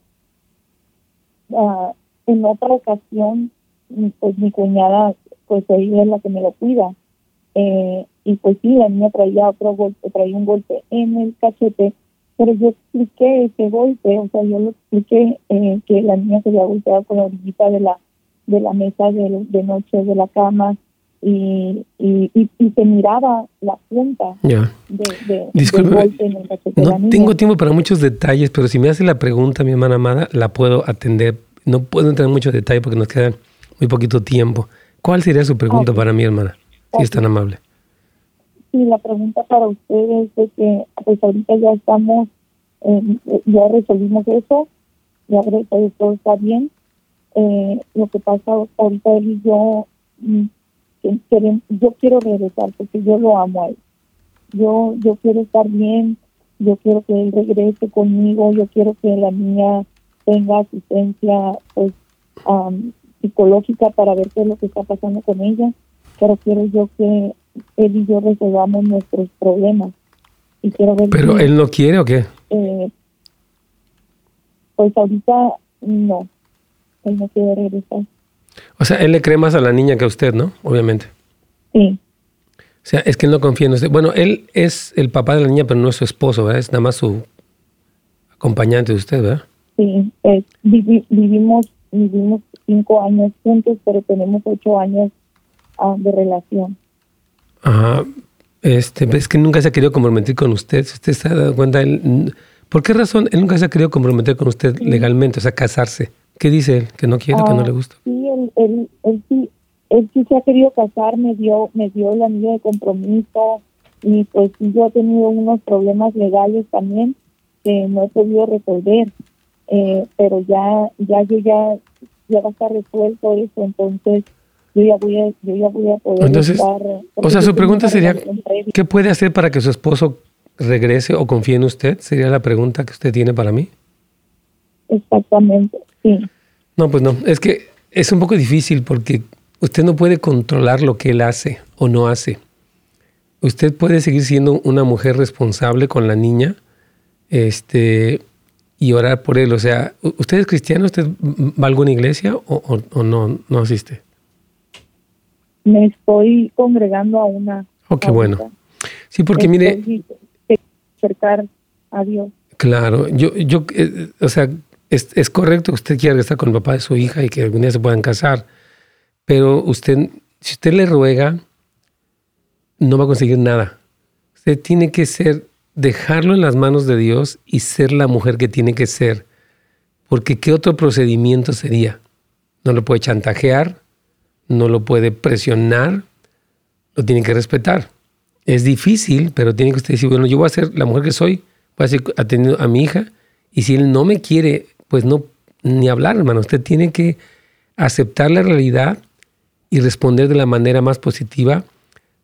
uh, en otra ocasión, pues mi cuñada, pues ella es la que me lo cuida. Eh, y pues sí, la niña traía otro golpe, traía un golpe en el cachete pero yo expliqué ese golpe, o sea, yo lo expliqué eh, que la niña se había golpeado con la orillita de la de la mesa de, de noche de la cama y, y, y, se miraba la punta de, de, del golpe en el no tengo tiempo para muchos detalles, pero si me hace la pregunta, mi hermana amada, la puedo atender. No puedo entrar en muchos detalles porque nos quedan muy poquito tiempo. ¿Cuál sería su pregunta para mi hermana? Si es tan amable. Sí, la pregunta para ustedes es que pues ahorita ya estamos, ya resolvimos eso, ya todo está bien. Eh, lo que pasa ahorita él y yo, mm, yo quiero regresar porque yo lo amo a él. Yo, yo quiero estar bien, yo quiero que él regrese conmigo, yo quiero que la niña tenga asistencia pues psicológica para ver qué es lo que está pasando con ella, pero quiero yo que él y yo resolvamos nuestros problemas. Y quiero ver ¿Pero él no quiere o qué? Eh, pues ahorita no, él no quiere regresar. O sea, él le cree más a la niña que a usted, ¿no? Obviamente. Sí. O sea, es que él no confía en usted. Bueno, él es el papá de la niña, pero no es su esposo, ¿verdad? Es nada más su acompañante de usted, ¿verdad? Sí, vivimos, vivimos cinco años juntos, pero tenemos ocho años ah, de relación. Ajá. Este, es que nunca se ha querido comprometer con usted. Si usted se ha dado cuenta, él, ¿por qué razón él nunca se ha querido comprometer con usted legalmente, o sea, casarse? ¿Qué dice él? ¿Que no quiere, que no ah, le gusta? Sí, él, él, sí, él sí se ha querido casar, me dio, me dio el anillo de compromiso y pues yo he tenido unos problemas legales también que no he podido resolver, eh, pero ya, ya yo ya, ya va a estar resuelto eso, entonces yo ya voy a, yo ya voy a poder entonces, O sea, su pregunta sería, ¿qué puede hacer para que su esposo regrese o confíe en usted? Sería la pregunta que usted tiene para mí. Exactamente, sí. No, pues no, es que es un poco difícil porque usted no puede controlar lo que él hace o no hace. Usted puede seguir siendo una mujer responsable con la niña este, y orar por él. O sea, ¿usted es cristiano? ¿Usted va a alguna iglesia o, no, no asiste? Me estoy congregando a una. Oh, qué bueno. Sí, porque mire... Acercar a Dios. Claro, yo, yo, eh, o sea, es, es, correcto que usted quiera estar con el papá de su hija y que algún día se puedan casar, pero usted, si usted le ruega, no va a conseguir nada. Usted tiene que ser dejarlo en las manos de Dios y ser la mujer que tiene que ser. Porque ¿qué otro procedimiento sería? No lo puede chantajear, no lo puede presionar, lo tiene que respetar. Es difícil, pero tiene que usted decir, bueno, yo voy a ser la mujer que soy, voy a ser atendiendo a mi hija, y si él no me quiere, pues no, ni hablar, hermano. Usted tiene que aceptar la realidad y responder de la manera más positiva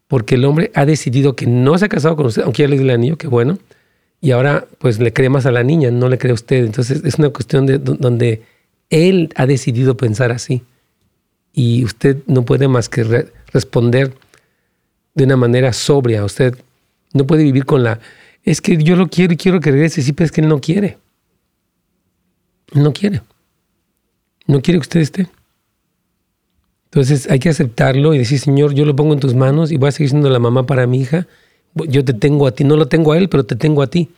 porque el hombre ha decidido que no se ha casado con usted, aunque ya le dio el anillo, que bueno, y ahora pues le cree más a la niña, no le cree a usted. Entonces es una cuestión de donde él ha decidido pensar así y usted no puede más que responder de una manera sobria. Usted no puede vivir con la, es que yo lo quiero y quiero que regrese, sí, pero es que él no quiere. no quiere. No quiere que usted esté. Entonces hay que aceptarlo y decir, Señor, yo lo pongo en tus manos y voy a seguir siendo la mamá para mi hija. Yo te tengo a ti, no lo tengo a él, pero te tengo a ti.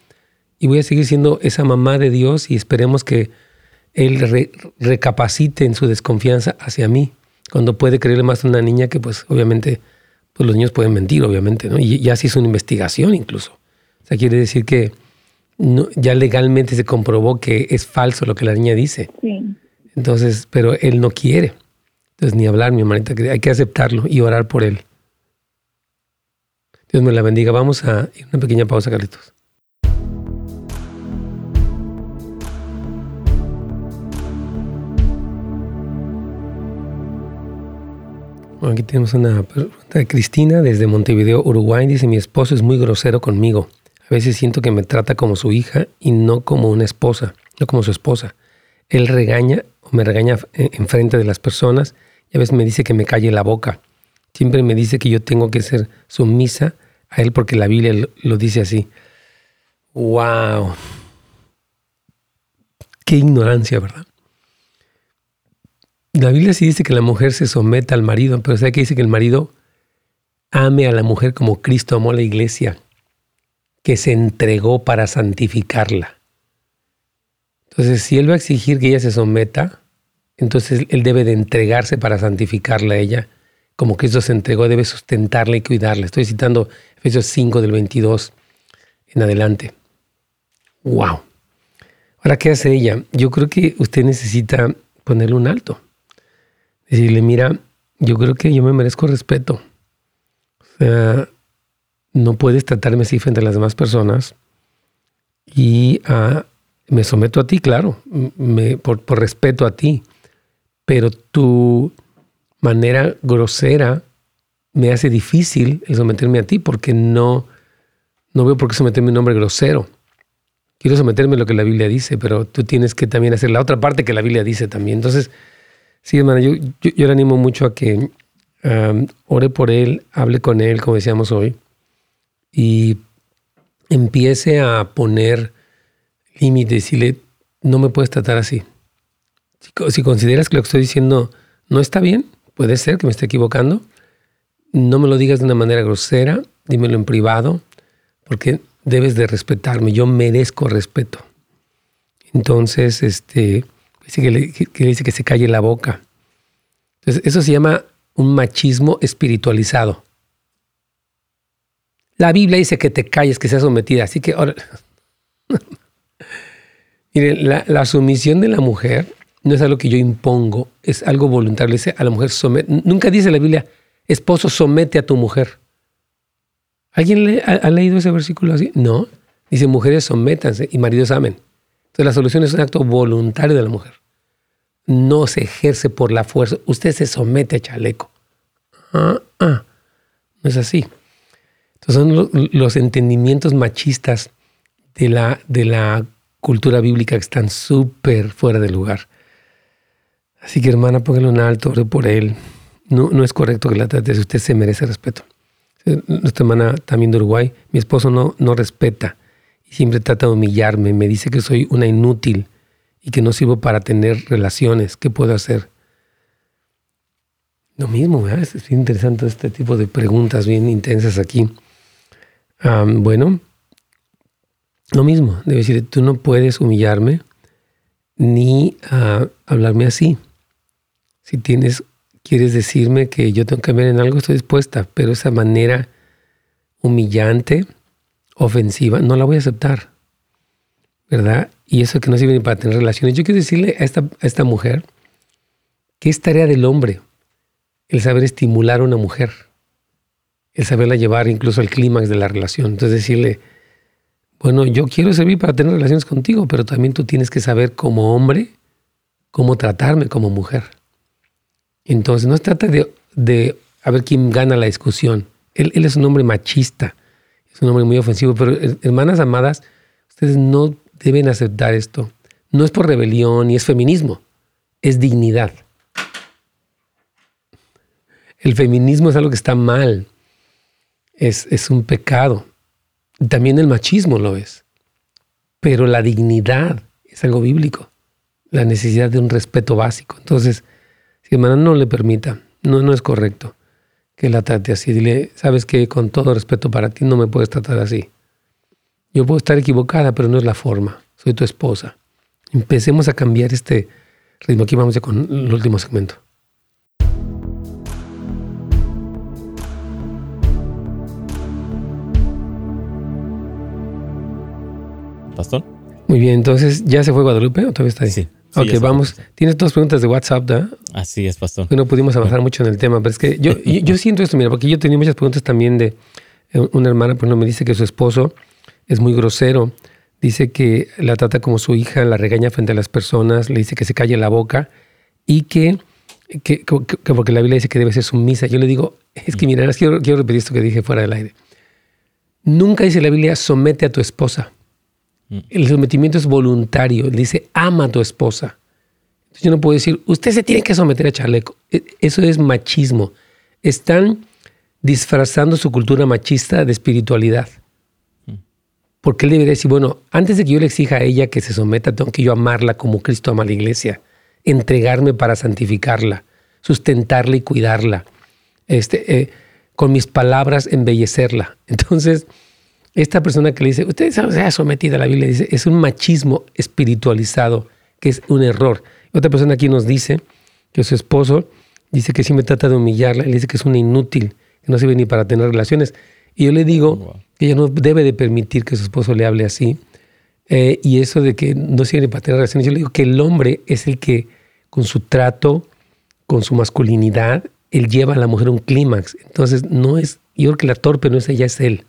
Y voy a seguir siendo esa mamá de Dios y esperemos que él recapacite en su desconfianza hacia mí, cuando puede creerle más a una niña que pues obviamente pues los niños pueden mentir, obviamente, ¿no? Y ya se hizo una investigación incluso. O sea, quiere decir que ya legalmente se comprobó que es falso lo que la niña dice. Sí. Entonces, pero él no quiere. Entonces, ni hablar, mi hermanita, hay que aceptarlo y orar por él. Dios me la bendiga. Vamos a una pequeña pausa, Carlitos. Aquí tenemos una pregunta de Cristina desde Montevideo, Uruguay. Dice, mi esposo es muy grosero conmigo. A veces siento que me trata como su hija y no como una esposa, no como su esposa. Él regaña o me regaña en frente de las personas y a veces me dice que me calle la boca. Siempre me dice que yo tengo que ser sumisa a él porque la Biblia lo dice así. ¡Wow! Qué ignorancia, ¿verdad? La Biblia sí dice que la mujer se someta al marido, pero ¿sabe que dice que el marido ame a la mujer como Cristo amó a la iglesia, que se entregó para santificarla? Entonces, si él va a exigir que ella se someta, entonces él debe de entregarse para santificarla a ella, como Cristo se entregó, debe sustentarla y cuidarla. Estoy citando Efesios 5 del 22 en adelante. ¡Wow! Ahora, ¿qué hace ella? Yo creo que usted necesita ponerle un alto. Decirle, mira, yo creo que yo me merezco respeto. O sea, no puedes tratarme así frente a las demás personas. Y ah, me someto a ti, claro, por, por respeto a ti. Pero tu manera grosera me hace difícil el someterme a ti porque no, no veo por qué someterme a un hombre grosero. Quiero someterme a lo que la Biblia dice, pero tú tienes que también hacer la otra parte que la Biblia dice también. Entonces, sí, hermana, yo, yo, le animo mucho a que um, ore por él, hable con él, como decíamos hoy, y empiece a poner límites, le no me puedes tratar así. Si, si consideras que lo que estoy diciendo no está bien, puede ser que me esté equivocando, no me lo digas de una manera grosera, dímelo en privado, porque debes de respetarme, yo merezco respeto. Entonces, este, dice que, le, dice que se calle la boca. Entonces, eso se llama un machismo espiritualizado. La Biblia dice que te calles, que seas sometida, así que ahora... [laughs] Miren, la, sumisión de la mujer no es algo que yo impongo, es algo voluntario. Dice a la mujer. Nunca dice la Biblia, esposo, somete a tu mujer. ¿Alguien ha, leído ese versículo así? No. Dice, mujeres, sométanse y maridos amen. Entonces la solución es un acto voluntario de la mujer. No se ejerce por la fuerza. Usted se somete a chaleco. Ah, ah. No es así. Entonces son los, entendimientos machistas de la, de la cultura bíblica que están súper fuera de lugar. Así que hermana, póngalo en alto, ore por él. No, no es correcto que la trate, usted se merece respeto. Eh, nuestra hermana también de Uruguay, mi esposo no, no respeta y siempre trata de humillarme, me dice que soy una inútil y que no sirvo para tener relaciones. ¿Qué puedo hacer? Lo mismo, es interesante este tipo de preguntas bien intensas aquí. bueno, lo mismo, debe decir, tú no puedes humillarme ni ah, hablarme así. Si tienes quieres decirme que yo tengo que cambiar en algo, estoy dispuesta, pero esa manera humillante, ofensiva, no la voy a aceptar. ¿Verdad? Y eso que no sirve ni para tener relaciones. Yo quiero decirle a esta, a esta mujer que es tarea del hombre el saber estimular a una mujer, el saberla llevar incluso al clímax de la relación. Entonces decirle, bueno, yo quiero servir para tener relaciones contigo, pero también tú tienes que saber como hombre cómo tratarme como mujer. Entonces, no se trata de, de a ver quién gana la discusión. Él, es un hombre machista, es un hombre muy ofensivo, pero hermanas amadas, ustedes no deben aceptar esto. No es por rebelión ni es feminismo, es dignidad. El feminismo es algo que está mal, es, es un pecado. También el machismo lo es. Pero la dignidad es algo bíblico, la necesidad de un respeto básico. Entonces, si hermana no le permita, no, no es correcto que la trate así. Dile, sabes que con todo respeto para ti no me puedes tratar así. Yo puedo estar equivocada, pero no es la forma. Soy tu esposa. Empecemos a cambiar este ritmo. Aquí vamos ya con el último segmento. Pastor. Muy bien, entonces, ¿ya se fue Guadalupe o todavía está ahí? Sí ok, vamos. Tienes dos preguntas de WhatsApp, ¿verdad? Así es, pastor. no pudimos avanzar mucho en el tema, pero es que yo, yo, siento esto, mira, porque yo tenía muchas preguntas también de eh, una hermana, por ejemplo, me dice que su esposo es muy grosero, dice que la trata como su hija, la regaña frente a las personas, le dice que se calle la boca y que, que, porque la Biblia dice que debe ser sumisa. Yo le digo, es que mira, quiero, quiero repetir esto que dije fuera del aire. Nunca dice la Biblia, somete a tu esposa. El sometimiento es voluntario. dice, ama a tu esposa. Entonces yo no puedo decir, usted se tiene que someter a chaleco. E, eso es machismo. Están disfrazando su cultura machista de espiritualidad. Porque él debería decir, bueno, antes de que yo le exija a ella que se someta, tengo que yo amarla como Cristo ama a la iglesia, entregarme para santificarla, sustentarla y cuidarla, este, eh, con mis palabras embellecerla. [laughs] Entonces, esta persona que le dice, usted se ha sometido a la Biblia, dice, es un machismo espiritualizado, que es un error. Otra persona aquí nos dice que su esposo dice que me trata de humillarla, le dice que es una inútil, que no sirve ni para tener relaciones. Y yo le digo que ella no debe de permitir que su esposo le hable así. Eh, y eso de que no sirve para tener relaciones, yo le digo que el hombre es el que con su trato, con su masculinidad, él lleva a la mujer a un clímax. Entonces, no es, yo creo que la torpe no es ella, es él.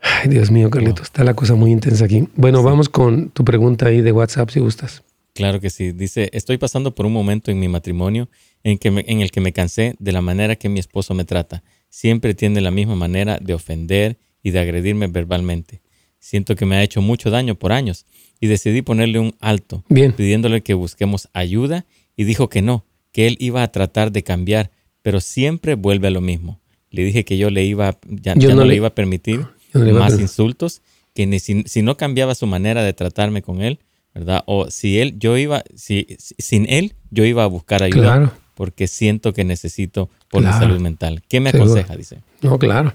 Ay, Dios mío, Carlitos, está la cosa muy intensa aquí. Bueno, vamos con tu pregunta ahí de WhatsApp, si gustas. Claro que sí. Dice, estoy pasando por un momento en mi matrimonio en, que en el que me cansé de la manera que mi esposo me trata. Siempre tiene la misma manera de ofender y de agredirme verbalmente. Siento que me ha hecho mucho daño por años y decidí ponerle un alto, pidiéndole que busquemos ayuda y dijo que no, que él iba a tratar de cambiar, pero siempre vuelve a lo mismo. Le dije que yo le iba, ya, no, le, iba a permitir más insultos, que si, no cambiaba su manera de tratarme con él, ¿verdad? O si él, yo iba, si, sin él, yo iba a buscar ayuda. Porque siento que necesito por la salud mental. ¿Qué me aconseja? Dice. No, claro.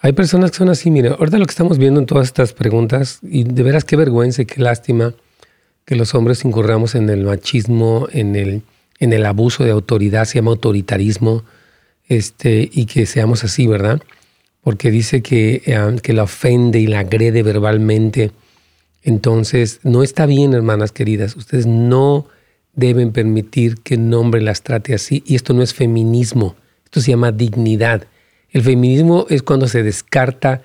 Hay personas que son así, mire, ahorita lo que estamos viendo en todas estas preguntas, y de veras qué vergüenza y qué lástima que los hombres incurramos en el machismo, en el, en el abuso de autoridad, se llama autoritarismo, este, y que seamos así, ¿verdad? Porque dice que, eh, que la ofende y la agrede verbalmente. Entonces, no está bien, hermanas queridas. Ustedes no deben permitir que un hombre las trate así. Y esto no es feminismo, esto se llama dignidad. El feminismo es cuando se descarta.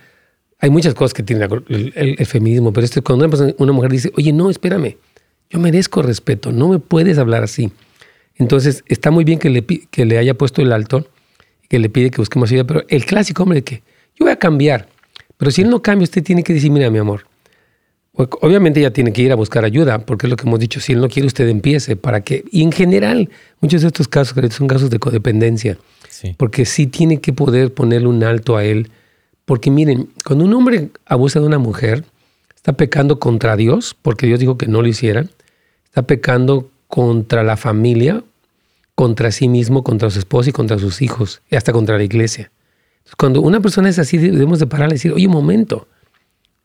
Hay muchas cosas que tiene el, feminismo, pero esto es cuando una, mujer dice, oye, no, espérame, yo merezco respeto, no me puedes hablar así. Entonces, está muy bien que le, que le haya puesto el alto, que le pide que busquemos ayuda, pero el clásico hombre que yo voy a cambiar, pero si él no cambia, usted tiene que decir, mira, mi amor, obviamente ella tiene que ir a buscar ayuda, porque es lo que hemos dicho, si él no quiere, usted empiece, para que, y en general, muchos de estos casos son casos de codependencia. Porque sí tiene que poder ponerle un alto a él. Porque miren, cuando un hombre abusa de una mujer, está pecando contra Dios, porque Dios dijo que no lo hiciera. Está pecando contra la familia, contra sí mismo, contra su esposa y contra sus hijos, y hasta contra la iglesia. cuando una persona es así, debemos de pararle y decir, oye, un momento,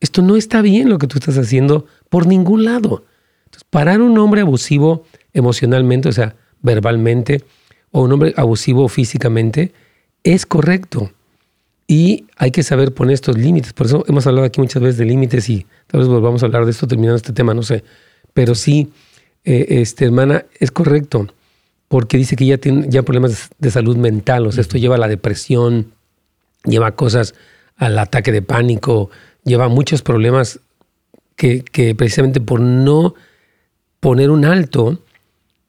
esto no está bien lo que tú estás haciendo por ningún lado. Entonces, parar un hombre abusivo emocionalmente, o sea, verbalmente, o un hombre abusivo físicamente, es correcto. Y hay que saber poner estos límites. Por eso hemos hablado aquí muchas veces de límites y tal vez volvamos a hablar de esto terminando este tema, no sé. Pero sí, eh, este, hermana, es correcto, porque dice que ya tiene ya problemas de salud mental, o sea, esto lleva a la depresión, lleva cosas al ataque de pánico, lleva muchos problemas que, que precisamente por no poner un alto,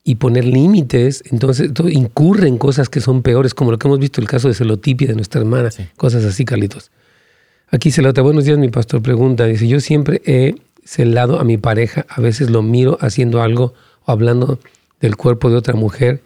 y poner límites, entonces todo incurre en cosas que son peores, como lo que hemos visto el caso de celotipia de nuestra hermana, cosas así, Carlitos. Aquí Celota, buenos días, mi pastor pregunta, dice, yo siempre he celado a mi pareja, a veces lo miro haciendo algo o hablando del cuerpo de otra mujer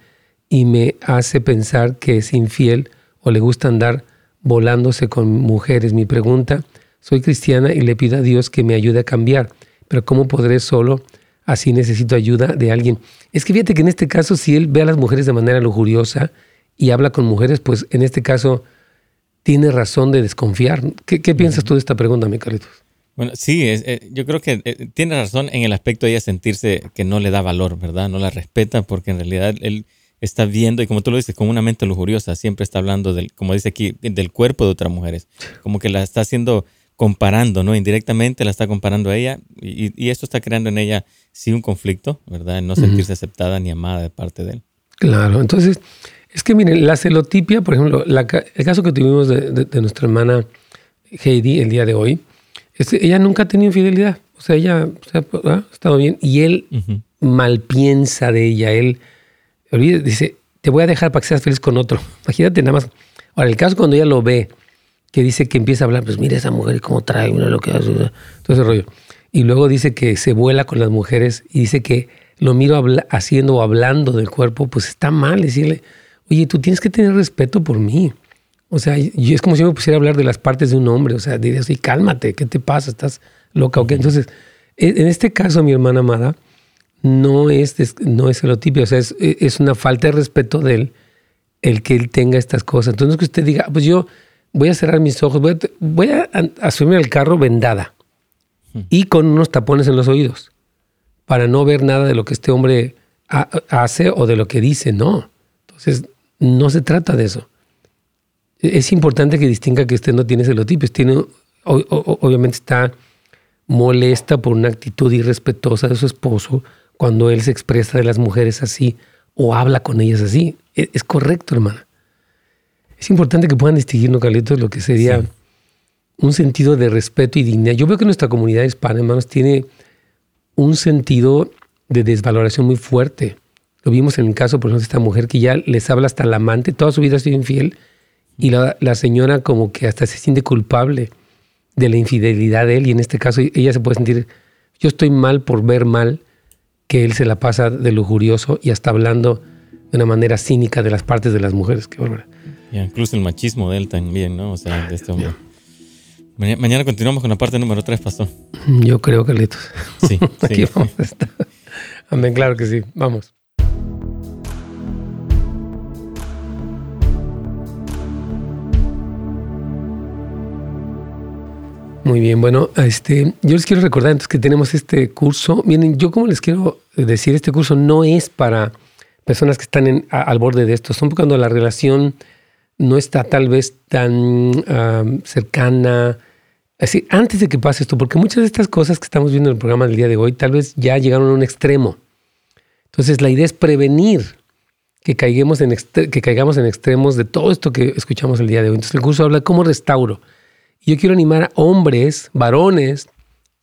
y me hace pensar que es infiel o le gusta andar volándose con mujeres. Mi pregunta, soy cristiana y le pido a Dios que me ayude a cambiar, pero ¿cómo podré solo así necesito ayuda de alguien. Es que fíjate que en este caso, si él ve a las mujeres de manera lujuriosa y habla con mujeres, pues en este caso tiene razón de desconfiar. ¿Qué, piensas tú de esta pregunta, mi Carlitos? Bueno, sí, eh, yo creo que eh, tiene razón en el aspecto de ella sentirse que no le da valor, ¿verdad? No la respeta porque en realidad él está viendo, y como tú lo dices, con una mente lujuriosa, siempre está hablando, del, como dice aquí, del cuerpo de otras mujeres, como que la está haciendo comparando, ¿no? Indirectamente la está comparando a ella y, esto está creando en ella sí un conflicto, ¿verdad? En no sentirse aceptada ni amada de parte de él. Claro, entonces, es que miren, la celotipia, por ejemplo, el caso que tuvimos de, nuestra hermana Heidi el día de hoy, ella nunca ha tenido infidelidad, o sea, ella ha estado bien y él mal piensa de ella, él dice, te voy a dejar para que seas feliz con otro. [laughs] Imagínate nada más. Ahora, el caso cuando ella lo ve, que dice que empieza a hablar, pues mira esa mujer y cómo trae, mira lo que hace, todo ese rollo. Y luego dice que se vuela con las mujeres y dice que lo miro haciendo o hablando del cuerpo, pues está mal decirle, oye, tú tienes que tener respeto por mí. O sea, es como si me pusiera a hablar de las partes de un hombre, o sea, diría así, cálmate, ¿qué te pasa? ¿Estás loca o qué? Entonces, e, en este caso, mi hermana amada, no es, no es celotipia, o sea, es, es una falta de respeto de él el que él tenga estas cosas. Entonces, que usted diga, ah, pues yo voy a cerrar mis ojos, voy a, asumir el carro vendada hmm. y con unos tapones en los oídos para no ver nada de lo que este hombre hace o de lo que dice, no. Entonces, no se trata de eso. E, es importante que distinga que usted no tiene celotipios, tiene, obviamente está molesta por una actitud irrespetuosa de su esposo cuando él se expresa de las mujeres así o habla con ellas así. E, es, correcto, hermana. Es importante que puedan distinguir, ¿no, Carlitos? Lo que sería un sentido de respeto y dignidad. Yo veo que nuestra comunidad hispana, hermanos, tiene un sentido de desvaloración muy fuerte. Lo vimos en el caso, por ejemplo, de esta mujer que ya les habla hasta la amante, toda su vida ha sido infiel, y la, la, señora como que hasta se siente culpable de la infidelidad de él, y en este caso ella se puede sentir, yo estoy mal por ver mal que él se la pasa de lujurioso y hasta hablando de una manera cínica de las partes de las mujeres. Qué incluso el machismo de él también, ¿no? O sea, de este hombre. Mañana continuamos con la parte número 3, pastor. Yo creo, Carlitos. [laughs] Sí. Aquí vamos a estar. Amén, claro que sí. Vamos. Muy bien, bueno, este, yo les quiero recordar entonces que tenemos este curso. Miren, yo como les quiero decir, este curso no es para personas que están en, al borde de esto, son cuando la relación no está tal vez tan cercana, Así, antes de que pase esto, porque muchas de estas cosas que estamos viendo en el programa del día de hoy tal vez ya llegaron a un extremo. Entonces la idea es prevenir que, caigamos en que caigamos en extremos de todo esto que escuchamos el día de hoy. Entonces el curso habla cómo restauro. Y yo quiero animar a hombres, varones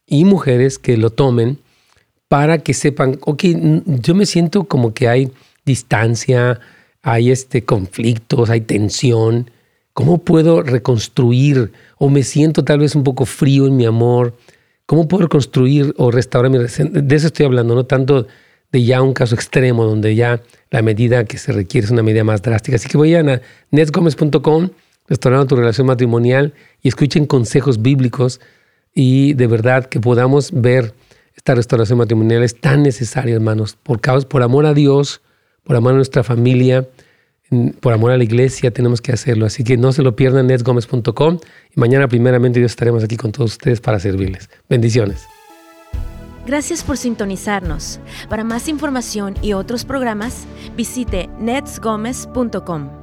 y mujeres que lo tomen para que sepan, ok, yo me siento como que hay distancia, hay este conflictos, hay tensión. ¿Cómo puedo reconstruir o me siento tal vez un poco frío en mi amor? ¿Cómo puedo reconstruir o restaurar mi De eso estoy hablando, no tanto de ya un caso extremo donde ya la medida que se requiere es una medida más drástica. Así que vayan a netsgomez.com, restaurando tu relación matrimonial y escuchen consejos bíblicos y de verdad que podamos ver esta restauración matrimonial es tan necesaria, hermanos, por, causa, por amor a Dios, por amor a nuestra familia, por amor a la iglesia tenemos que hacerlo. Así que no se lo pierdan, netsgomez.com. Y mañana, primeramente, Dios estaremos aquí con todos ustedes para servirles. Bendiciones. Gracias por sintonizarnos. Para más información y otros programas, visite netsgomez.com.